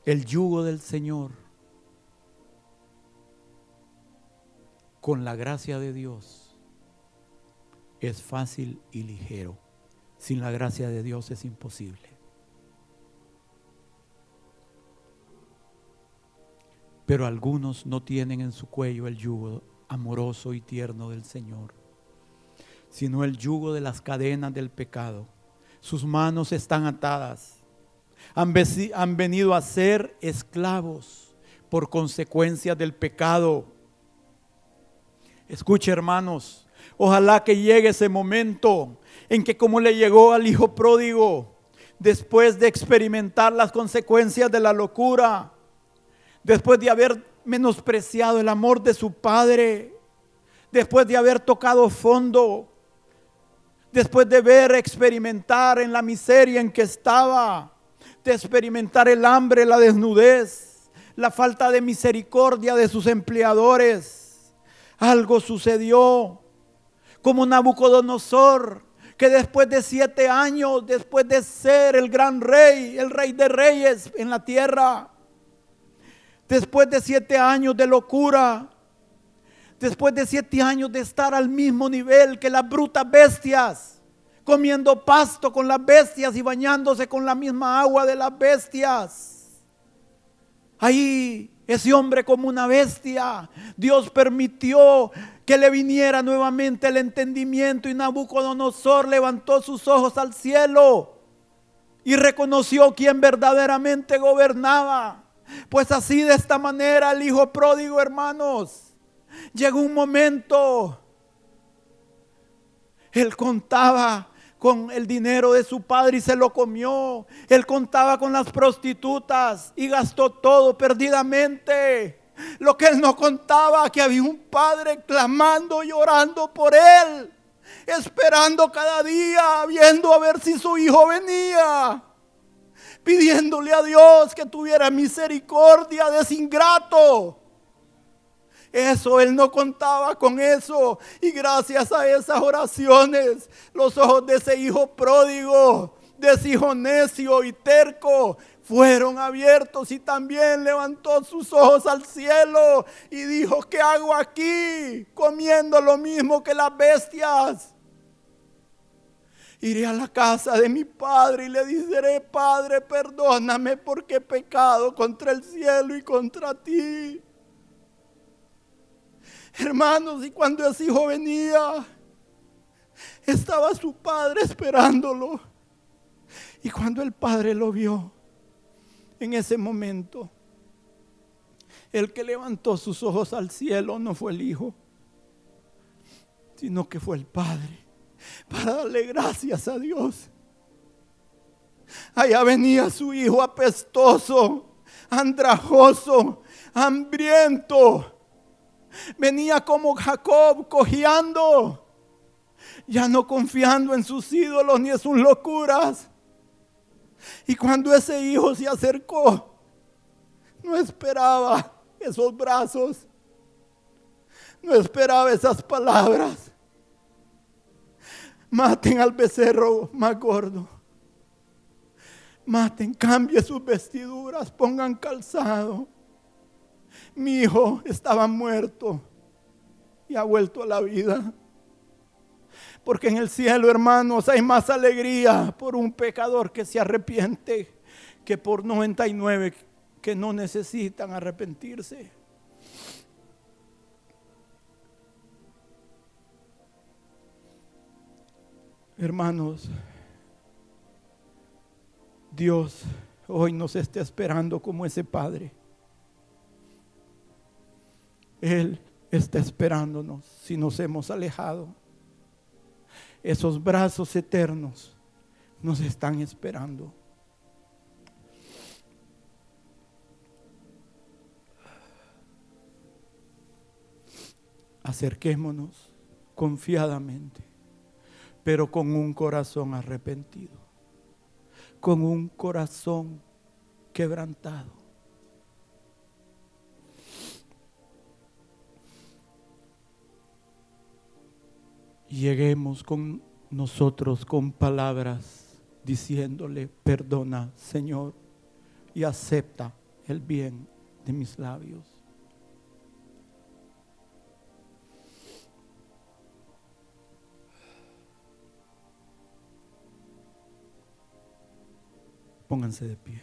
[SPEAKER 1] el yugo del Señor con la gracia de Dios es fácil y ligero. Sin la gracia de Dios es imposible. Pero algunos no tienen en su cuello el yugo amoroso y tierno del Señor, sino el yugo de las cadenas del pecado. Sus manos están atadas. Han, han venido a ser esclavos por consecuencia del pecado. Escuche hermanos, ojalá que llegue ese momento en que como le llegó al hijo pródigo, después de experimentar las consecuencias de la locura, después de haber menospreciado el amor de su padre, después de haber tocado fondo, después de ver experimentar en la miseria en que estaba, de experimentar el hambre, la desnudez, la falta de misericordia de sus empleadores. Algo sucedió, como Nabucodonosor, que después de siete años, después de ser el gran rey, el rey de reyes en la tierra, Después de siete años de locura, después de siete años de estar al mismo nivel que las brutas bestias, comiendo pasto con las bestias y bañándose con la misma agua de las bestias. Ahí ese hombre como una bestia, Dios permitió que le viniera nuevamente el entendimiento y Nabucodonosor levantó sus ojos al cielo y reconoció quién verdaderamente gobernaba. Pues así de esta manera el hijo pródigo, hermanos, llegó un momento, él contaba con el dinero de su padre y se lo comió. Él contaba con las prostitutas y gastó todo perdidamente. Lo que él no contaba, que había un padre clamando y orando por él, esperando cada día, viendo a ver si su hijo venía, pidiéndole a Dios que tuviera misericordia de ese ingrato. Eso, él no contaba con eso. Y gracias a esas oraciones, los ojos de ese hijo pródigo, de ese hijo necio y terco, fueron abiertos y también levantó sus ojos al cielo y dijo, ¿qué hago aquí comiendo lo mismo que las bestias? Iré a la casa de mi padre y le diré, Padre, perdóname porque he pecado contra el cielo y contra ti. Hermanos, y cuando ese hijo venía, estaba su padre esperándolo. Y cuando el padre lo vio, en ese momento, el que levantó sus ojos al cielo no fue el hijo, sino que fue el padre, para darle gracias a Dios. Allá venía su hijo apestoso, andrajoso, hambriento Venía como Jacob cojeando, ya no confiando en sus ídolos ni en sus locuras. Y cuando ese hijo se acercó, no esperaba esos brazos, no esperaba esas palabras. Maten al becerro más gordo. Maten, cambie sus vestiduras, pongan calzado mi hijo estaba muerto y ha vuelto a la vida. Porque en el cielo, hermanos, hay más alegría por un pecador que se arrepiente que por 99 que no necesitan arrepentirse. Hermanos, Dios hoy nos está esperando como ese Padre. Él está esperándonos si nos hemos alejado. Esos brazos eternos nos están esperando. Acerquémonos confiadamente, pero con un corazón arrepentido, con un corazón quebrantado lleguemos con nosotros con palabras diciéndole, perdona Señor y acepta el bien de mis labios. Pónganse de pie.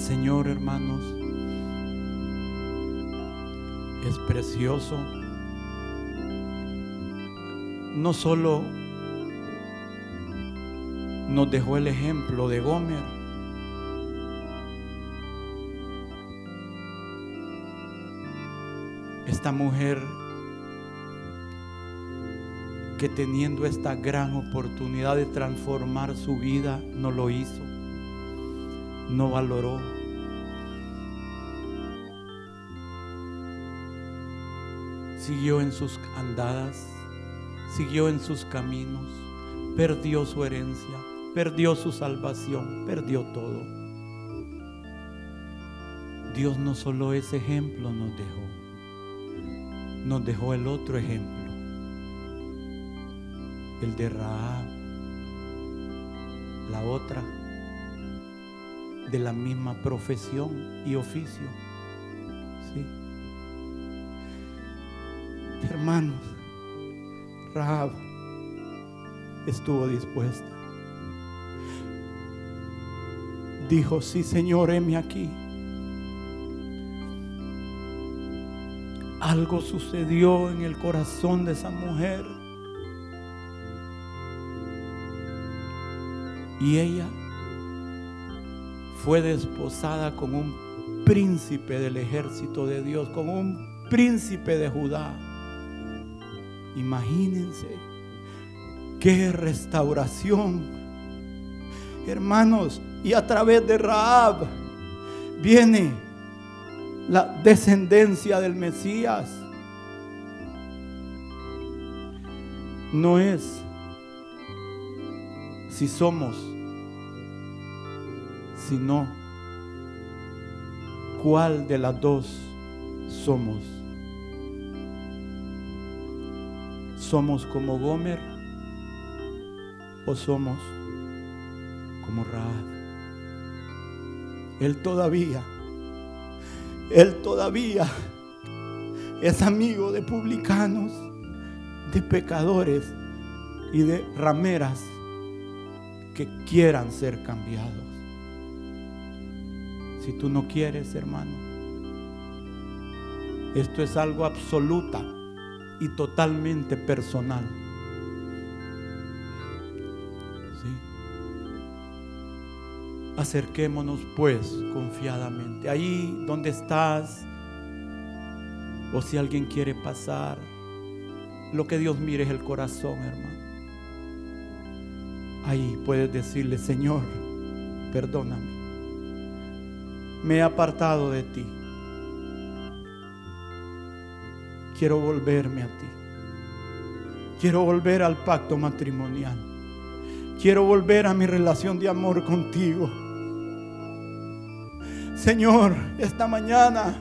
[SPEAKER 1] Señor, hermanos, es precioso. No solo nos dejó el ejemplo de Gomer, esta mujer que teniendo esta gran oportunidad de transformar su vida, no lo hizo no valoró. Siguió en sus andadas, siguió en sus caminos, perdió su herencia, perdió su salvación, perdió todo. Dios no solo ese ejemplo nos dejó, nos dejó el otro ejemplo, el de Raab, la otra de la misma profesión y oficio. ¿Sí? Hermanos, Rahab estuvo dispuesta. Dijo, sí Señor, heme aquí. Algo sucedió en el corazón de esa mujer. Y ella fue desposada con un príncipe del ejército de Dios, con un príncipe de Judá. Imagínense qué restauración. Hermanos, y a través de Raab viene la descendencia del Mesías. No es si somos sino cuál de las dos somos. ¿Somos como Gomer o somos como Raab? Él todavía, él todavía es amigo de publicanos, de pecadores y de rameras que quieran ser cambiados si tú no quieres, hermano. Esto es algo absoluta y totalmente personal. ¿Sí? Acerquémonos pues confiadamente. Ahí donde estás, o si alguien quiere pasar, lo que Dios mire es el corazón, hermano. Ahí puedes decirle, Señor, perdóname me he apartado de ti. Quiero volverme a ti. Quiero volver al pacto matrimonial. Quiero volver a mi relación de amor contigo. Señor, esta mañana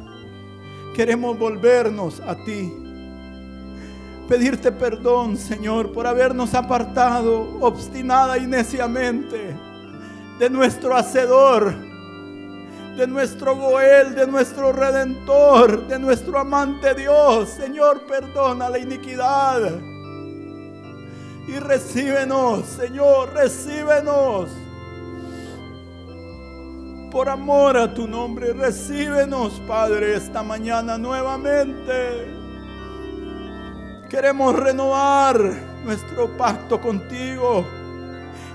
[SPEAKER 1] queremos volvernos a ti. Pedirte perdón, Señor, por habernos apartado obstinada y neciamente de nuestro Hacedor de nuestro Goel, de nuestro Redentor, de nuestro amante Dios. Señor, perdona la iniquidad. Y recíbenos, Señor, recíbenos. Por amor a tu nombre, recíbenos, Padre, esta mañana nuevamente. Queremos renovar nuestro pacto contigo.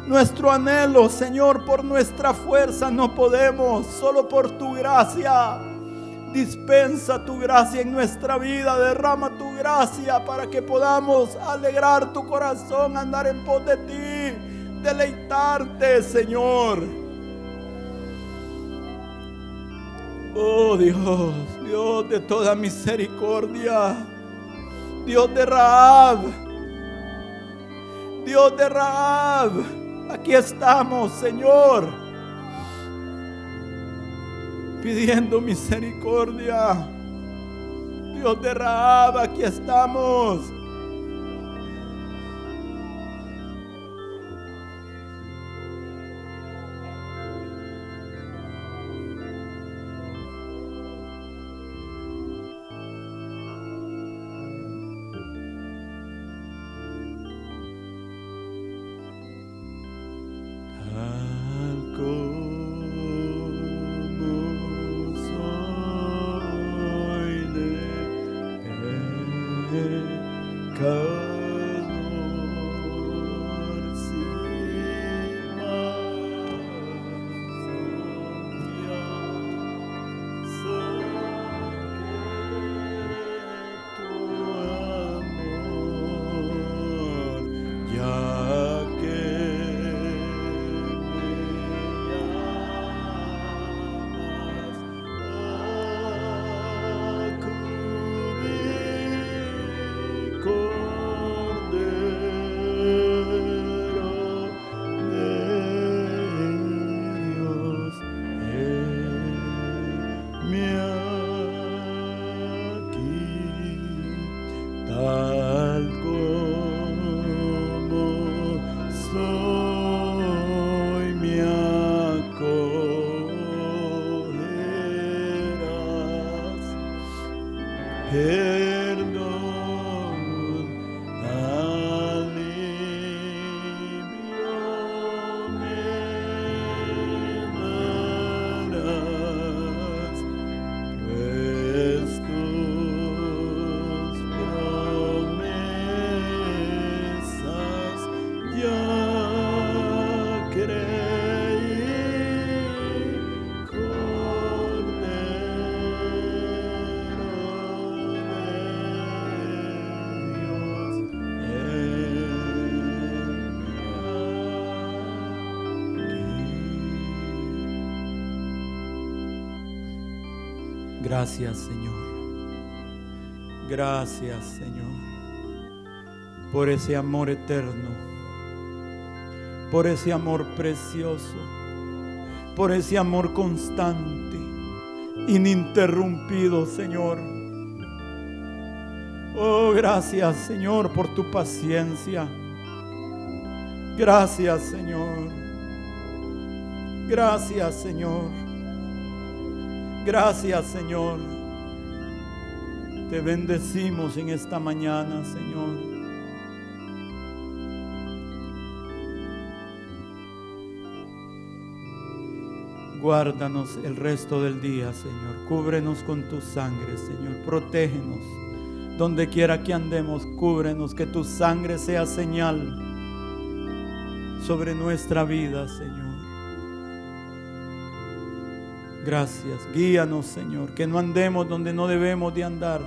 [SPEAKER 1] Nuestro anhelo, Señor, por nuestra fuerza no podemos, solo por tu gracia. Dispensa tu gracia en nuestra vida, derrama tu gracia para que podamos alegrar tu corazón, andar en pos de ti, deleitarte, Señor. Oh Dios, Dios de toda misericordia, Dios de Raab, Dios de Raab. Aquí estamos, Señor, pidiendo misericordia. Dios de Rahab, aquí estamos. Gracias Señor. Gracias Señor por ese amor eterno, por ese amor precioso, por ese amor constante, ininterrumpido Señor. Oh, gracias Señor por tu paciencia. Gracias Señor. Gracias Señor. Gracias Señor. Te bendecimos en esta mañana Señor. Guárdanos el resto del día, Señor. Cúbrenos con tu sangre, Señor. Protégenos. Donde quiera que andemos, cúbrenos. Que tu sangre sea señal sobre nuestra vida, Señor. Gracias. Guíanos, Señor. Que no andemos donde no debemos de andar.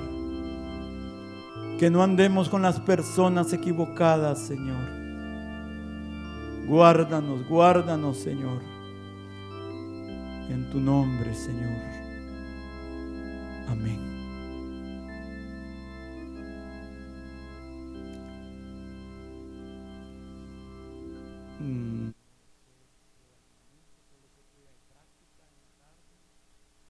[SPEAKER 1] Que no andemos con las personas equivocadas, Señor. Guárdanos, guárdanos, Señor en tu nombre, Señor. Amén.